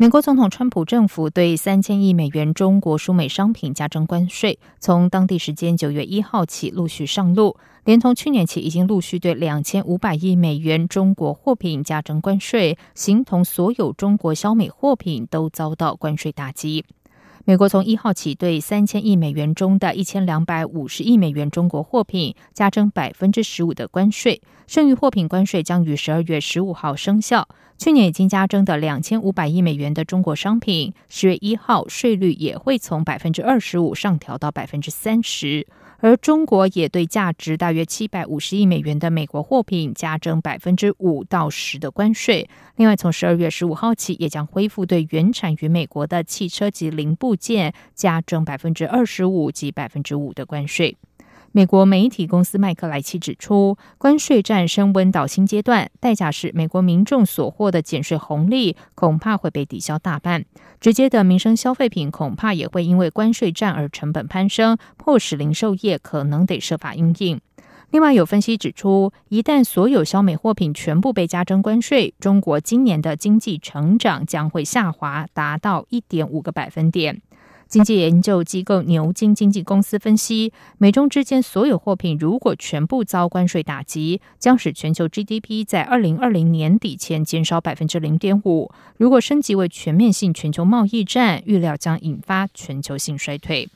美国总统川普政府对三千亿美元中国输美商品加征关税，从当地时间九月一号起陆续上路，连同去年起已经陆续对两千五百亿美元中国货品加征关税，形同所有中国销美货品都遭到关税打击。美国从一号起对三千亿美元中的一千两百五十亿美元中国货品加征百分之十五的关税，剩余货品关税将于十二月十五号生效。去年已经加征的两千五百亿美元的中国商品，十月一号税率也会从百分之二十五上调到百分之三十。而中国也对价值大约七百五十亿美元的美国货品加征百分之五到十的关税。另外，从十二月十五号起，也将恢复对原产于美国的汽车及零部件加征百分之二十五及百分之五的关税。美国媒体公司麦克莱奇指出，关税战升温到新阶段，代价是美国民众所获的减税红利恐怕会被抵消大半。直接的民生消费品恐怕也会因为关税战而成本攀升，迫使零售业可能得设法应应。另外，有分析指出，一旦所有消美货品全部被加征关税，中国今年的经济成长将会下滑，达到一点五个百分点。经济研究机构牛津经济公司分析，美中之间所有货品如果全部遭关税打击，将使全球 GDP 在二零二零年底前减少百分之零点五。如果升级为全面性全球贸易战，预料将引发全球性衰退。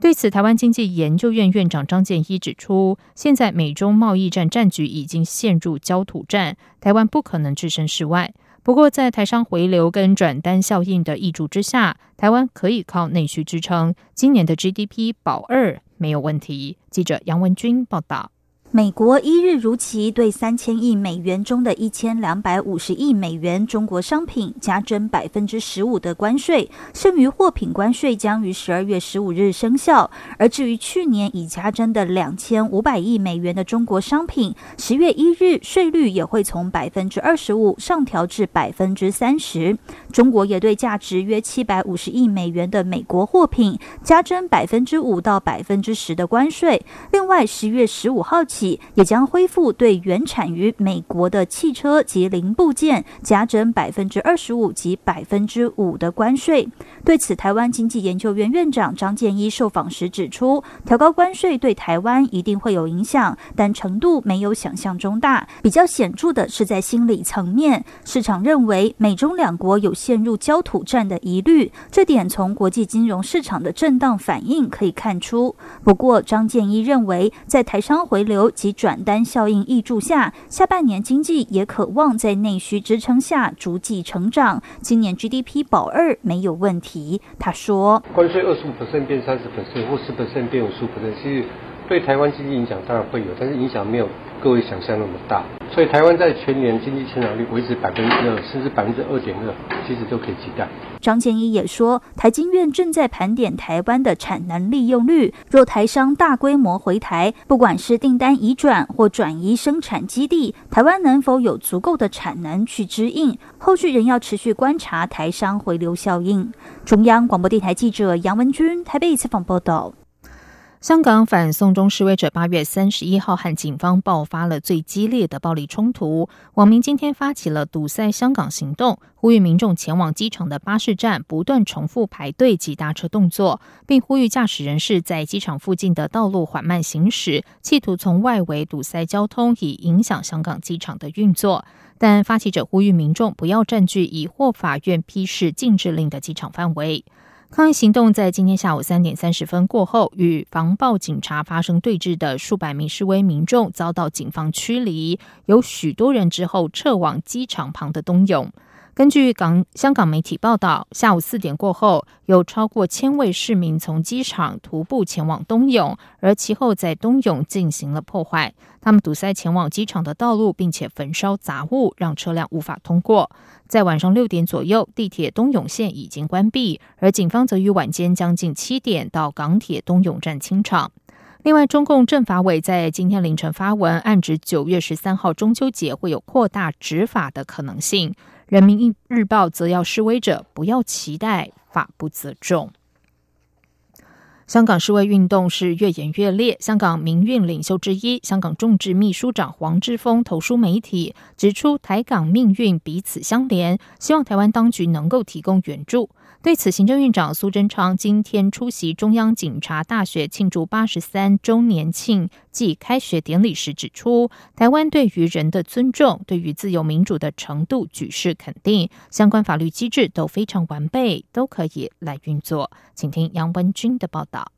对此，台湾经济研究院院长张建一指出，现在美中贸易战战局已经陷入焦土战，台湾不可能置身事外。不过，在台商回流跟转单效应的益助之下，台湾可以靠内需支撑，今年的 GDP 保二没有问题。记者杨文军报道。美国一日如期对三千亿美元中的一千两百五十亿美元中国商品加征百分之十五的关税，剩余货品关税将于十二月十五日生效。而至于去年已加征的两千五百亿美元的中国商品，十月一日税率也会从百分之二十五上调至百分之三十。中国也对价值约七百五十亿美元的美国货品加征百分之五到百分之十的关税。另外，十月十五号起。也将恢复对原产于美国的汽车及零部件加征百分之二十五及百分之五的关税。对此，台湾经济研究院院长张建一受访时指出，调高关税对台湾一定会有影响，但程度没有想象中大。比较显著的是在心理层面，市场认为美中两国有陷入焦土战的疑虑，这点从国际金融市场的震荡反应可以看出。不过，张建一认为，在台商回流。及转单效应益助下，下半年经济也渴望在内需支撑下逐季成长。今年 GDP 保二没有问题。他说：“关税二十五变三十或十变五十五其实对台湾经济影响当然会有，但是影响没有。”各位想象那么大，所以台湾在全年经济成长率维持百分之二，甚至百分之二点二，其实都可以期待。张建一也说，台经院正在盘点台湾的产能利用率，若台商大规模回台，不管是订单移转或转移生产基地，台湾能否有足够的产能去支应？后续仍要持续观察台商回流效应。中央广播电台记者杨文君台北采访报道。香港反送中示威者八月三十一号和警方爆发了最激烈的暴力冲突。网民今天发起了堵塞香港行动，呼吁民众前往机场的巴士站不断重复排队及搭车动作，并呼吁驾驶人士在机场附近的道路缓慢行驶，企图从外围堵塞交通，以影响香港机场的运作。但发起者呼吁民众不要占据已获法院批示禁止令的机场范围。抗议行动在今天下午三点三十分过后，与防暴警察发生对峙的数百名示威民众遭到警方驱离，有许多人之后撤往机场旁的冬泳。根据港香港媒体报道，下午四点过后，有超过千位市民从机场徒步前往东涌，而其后在东涌进行了破坏。他们堵塞前往机场的道路，并且焚烧杂物，让车辆无法通过。在晚上六点左右，地铁东涌线已经关闭，而警方则于晚间将近七点到港铁东涌站清场。另外，中共政法委在今天凌晨发文，暗指九月十三号中秋节会有扩大执法的可能性。人民日报则要示威者不要期待法不责众。香港示威运动是越演越烈。香港民运领袖之一、香港众志秘书长黄志峰投书媒体，指出台港命运彼此相连，希望台湾当局能够提供援助。对此，行政院长苏贞昌今天出席中央警察大学庆祝八十三周年庆暨开学典礼时指出，台湾对于人的尊重、对于自由民主的程度举世肯定，相关法律机制都非常完备，都可以来运作。请听杨文军的报道。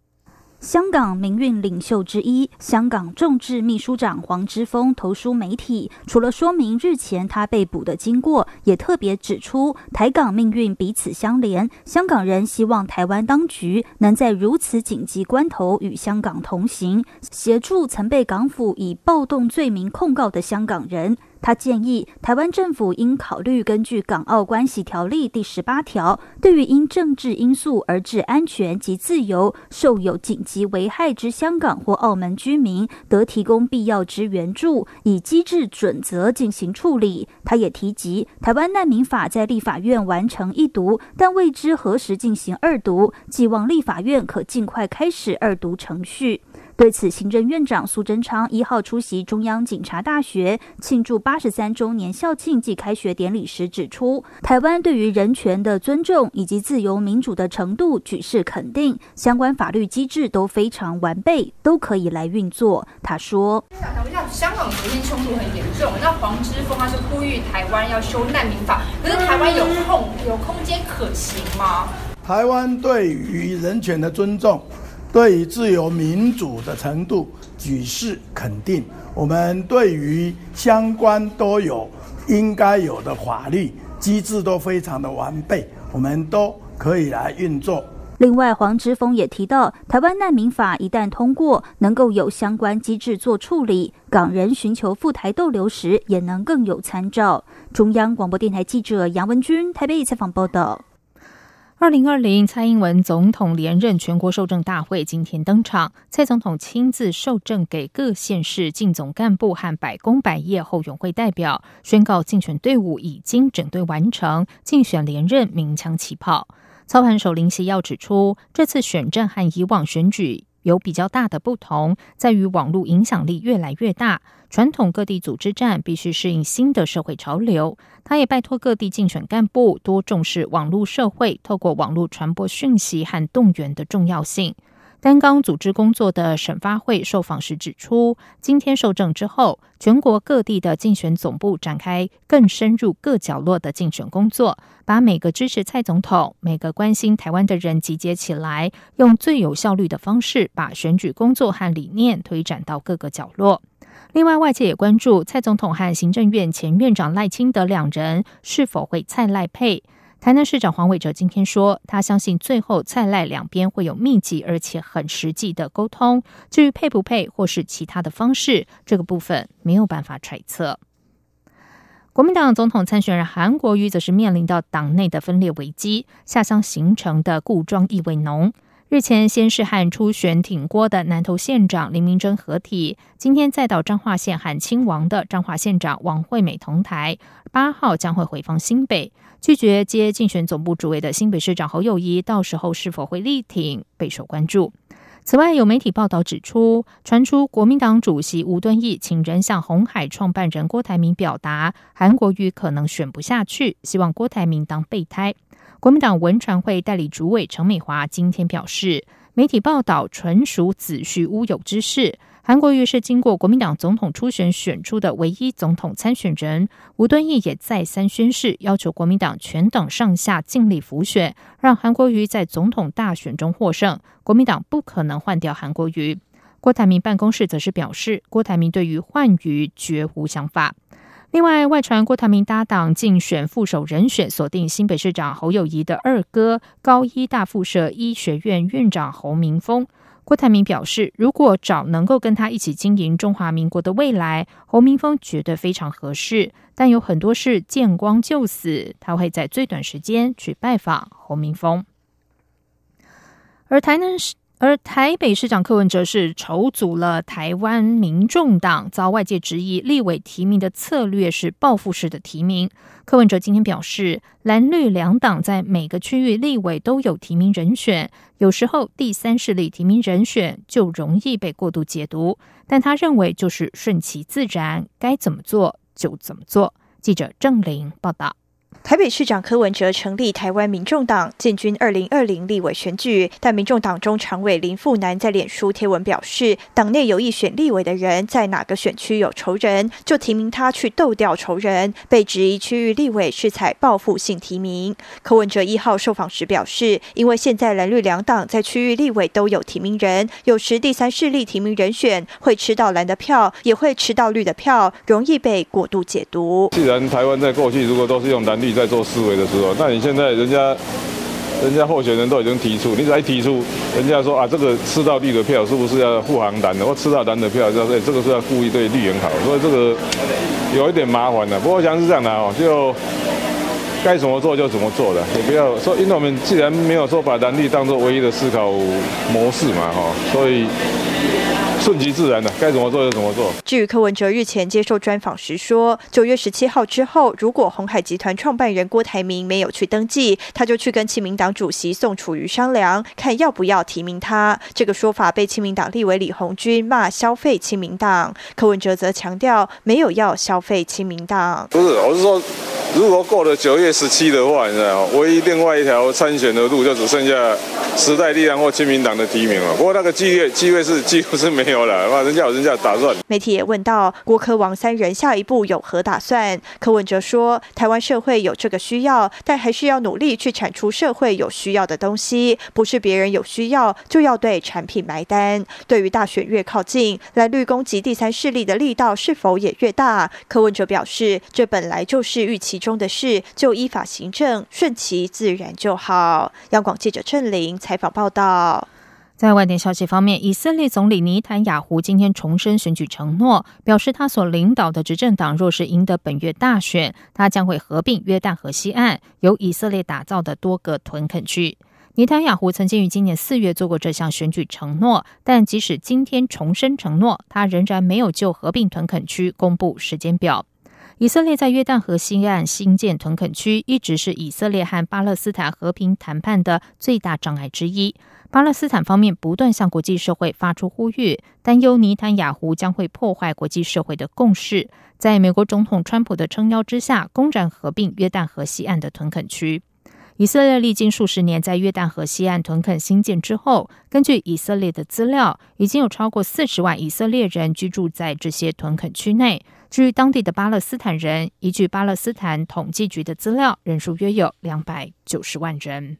香港民运领袖之一、香港众志秘书长黄之锋投书媒体，除了说明日前他被捕的经过，也特别指出台港命运彼此相连。香港人希望台湾当局能在如此紧急关头与香港同行，协助曾被港府以暴动罪名控告的香港人。他建议台湾政府应考虑根据《港澳关系条例》第十八条，对于因政治因素而致安全及自由受有紧急危害之香港或澳门居民，得提供必要之援助，以机制准则进行处理。他也提及，台湾难民法在立法院完成一读，但未知何时进行二读，寄望立法院可尽快开始二读程序。对此，行政院长苏贞昌一号出席中央警察大学庆祝八十三周年校庆暨开学典礼时指出，台湾对于人权的尊重以及自由民主的程度举世肯定，相关法律机制都非常完备，都可以来运作。他说：“想问一下，香港昨天冲突很严重，那黄之锋他是呼吁台湾要修难民法，可是台湾有空有空间可行吗？台湾对于人权的尊重。”对于自由民主的程度举世肯定，我们对于相关都有应该有的法律机制都非常的完备，我们都可以来运作。另外，黄之锋也提到，台湾难民法一旦通过，能够有相关机制做处理，港人寻求赴台逗留时也能更有参照。中央广播电台记者杨文君台北采访报道。二零二零蔡英文总统连任全国受政大会今天登场，蔡总统亲自受政给各县市进总干部和百工百业后援会代表，宣告竞选队伍已经整队完成，竞选连任鸣枪起跑。操盘手林夕耀指出，这次选战和以往选举。有比较大的不同，在于网络影响力越来越大，传统各地组织战必须适应新的社会潮流。他也拜托各地竞选干部多重视网络社会，透过网络传播讯息和动员的重要性。单纲组织工作的审发会受访时指出，今天受证之后，全国各地的竞选总部展开更深入各角落的竞选工作，把每个支持蔡总统、每个关心台湾的人集结起来，用最有效率的方式把选举工作和理念推展到各个角落。另外，外界也关注蔡总统和行政院前院长赖清德两人是否会蔡赖配。台南市长黄伟哲今天说，他相信最后蔡赖两边会有密集而且很实际的沟通。至于配不配或是其他的方式，这个部分没有办法揣测。国民党总统参选人韩国瑜则是面临到党内的分裂危机，下乡形成的故装意味浓。日前先是和初选挺郭的南投县长林明珍合体，今天再到彰化县喊亲王的彰化县长王惠美同台，八号将会回访新北。拒绝接竞选总部主委的新北市长侯友谊，到时候是否会力挺，备受关注。此外，有媒体报道指出，传出国民党主席吴敦义请人向红海创办人郭台铭表达，韩国瑜可能选不下去，希望郭台铭当备胎。国民党文传会代理主委陈美华今天表示，媒体报道纯属子虚乌有之事。韩国瑜是经过国民党总统初选选出的唯一总统参选人，吴敦义也再三宣誓，要求国民党全党上下尽力辅选，让韩国瑜在总统大选中获胜。国民党不可能换掉韩国瑜。郭台铭办公室则是表示，郭台铭对于换瑜绝无想法。另外，外传郭台铭搭档竞选副手人选锁定新北市长侯友谊的二哥高医大附设医学院院长侯明峰。郭台铭表示，如果找能够跟他一起经营中华民国的未来，侯明峰绝对非常合适。但有很多事见光就死，他会在最短时间去拜访侯明峰。而台南市。而台北市长柯文哲是筹组了台湾民众党，遭外界质疑立委提名的策略是报复式的提名。柯文哲今天表示，蓝绿两党在每个区域立委都有提名人选，有时候第三势力提名人选就容易被过度解读，但他认为就是顺其自然，该怎么做就怎么做。记者郑玲报道。台北市长柯文哲成立台湾民众党，进军二零二零立委选举。但民众党中常委林富南在脸书贴文表示，党内有意选立委的人在哪个选区有仇人，就提名他去斗掉仇人。被质疑区域立委是采报复性提名。柯文哲一号受访时表示，因为现在蓝绿两党在区域立委都有提名人，有时第三势力提名人选会吃到蓝的票，也会吃到绿的票，容易被过度解读。既然台湾在过去如果都是用蓝绿。在做思维的时候，那你现在人家，人家候选人都已经提出，你才提出，人家说啊，这个吃到绿的票是不是要护航蓝的？或吃到蓝的票，就说这个是要故意对绿人好，所以这个有一点麻烦的。不过我想是这样的哦，就该怎么做就怎么做的，也不要说，因为我们既然没有说把蓝绿当做唯一的思考模式嘛，哈，所以。顺其自然的，该怎么做就怎么做。至于柯文哲日前接受专访时说，九月十七号之后，如果红海集团创办人郭台铭没有去登记，他就去跟亲民党主席宋楚瑜商量，看要不要提名他。这个说法被亲民党立委李红军骂消费亲民党，柯文哲则强调没有要消费亲民党。不是，我是说。如果过了九月十七的话，你知道唯一另外一条参选的路就只剩下时代力量或亲民党的提名了。不过那个机会机会是几乎是没有了，哇，人家有人家打算。媒体也问到郭科王三人下一步有何打算，柯文哲说：台湾社会有这个需要，但还是要努力去产出社会有需要的东西，不是别人有需要就要对产品埋单。对于大选越靠近，蓝绿攻击第三势力的力道是否也越大？柯文哲表示，这本来就是预期。中的事就依法行政，顺其自然就好。央广记者郑玲采访报道。在外电消息方面，以色列总理尼坦雅胡今天重申选举承诺，表示他所领导的执政党若是赢得本月大选，他将会合并约旦河西岸由以色列打造的多个屯垦区。尼坦雅胡曾经于今年四月做过这项选举承诺，但即使今天重申承诺，他仍然没有就合并屯垦区公布时间表。以色列在约旦河西岸新建屯垦区，一直是以色列和巴勒斯坦和平谈判的最大障碍之一。巴勒斯坦方面不断向国际社会发出呼吁，担忧尼坦雅胡将会破坏国际社会的共识，在美国总统川普的撑腰之下，公然合并约旦河西岸的屯垦区。以色列历经数十年在约旦河西岸屯垦新建之后，根据以色列的资料，已经有超过四十万以色列人居住在这些屯垦区内。至于当地的巴勒斯坦人，依据巴勒斯坦统计局的资料，人数约有两百九十万人。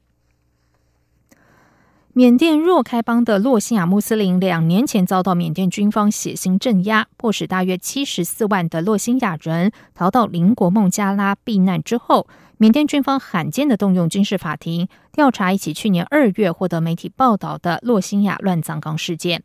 缅甸若开邦的洛辛亚穆斯林两年前遭到缅甸军方血腥镇压，迫使大约七十四万的洛辛亚人逃到邻国孟加拉避难之后，缅甸军方罕见的动用军事法庭调查一起去年二月获得媒体报道的洛辛亚乱葬岗事件。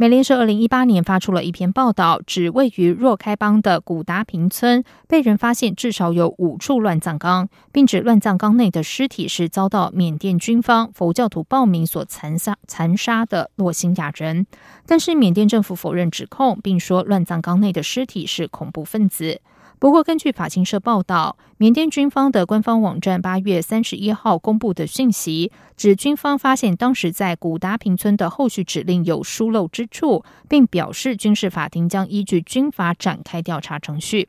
美联社二零一八年发出了一篇报道，指位于若开邦的古达平村被人发现至少有五处乱葬岗，并指乱葬岗内的尸体是遭到缅甸军方佛教徒暴民所残杀残杀的洛辛亚人。但是缅甸政府否认指控，并说乱葬岗内的尸体是恐怖分子。不过，根据法新社报道，缅甸军方的官方网站八月三十一号公布的讯息，指军方发现当时在古达平村的后续指令有疏漏之处，并表示军事法庭将依据军法展开调查程序。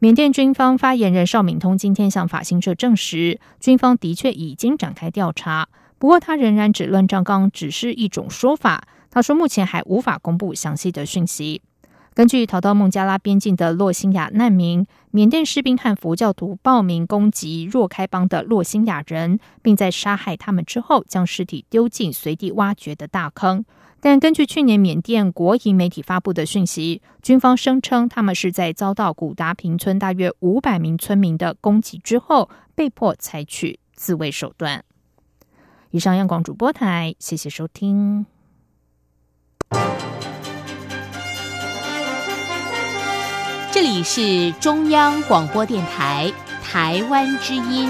缅甸军方发言人邵敏通今天向法新社证实，军方的确已经展开调查，不过他仍然指乱葬岗只是一种说法。他说，目前还无法公布详细的讯息。根据逃到孟加拉边境的洛辛亚难民，缅甸士兵和佛教徒报名攻击若开邦的洛辛亚人，并在杀害他们之后，将尸体丢进随地挖掘的大坑。但根据去年缅甸国营媒体发布的讯息，军方声称他们是在遭到古达平村大约五百名村民的攻击之后，被迫采取自卫手段。以上，央广主播台，谢谢收听。这里是中央广播电台台湾之音。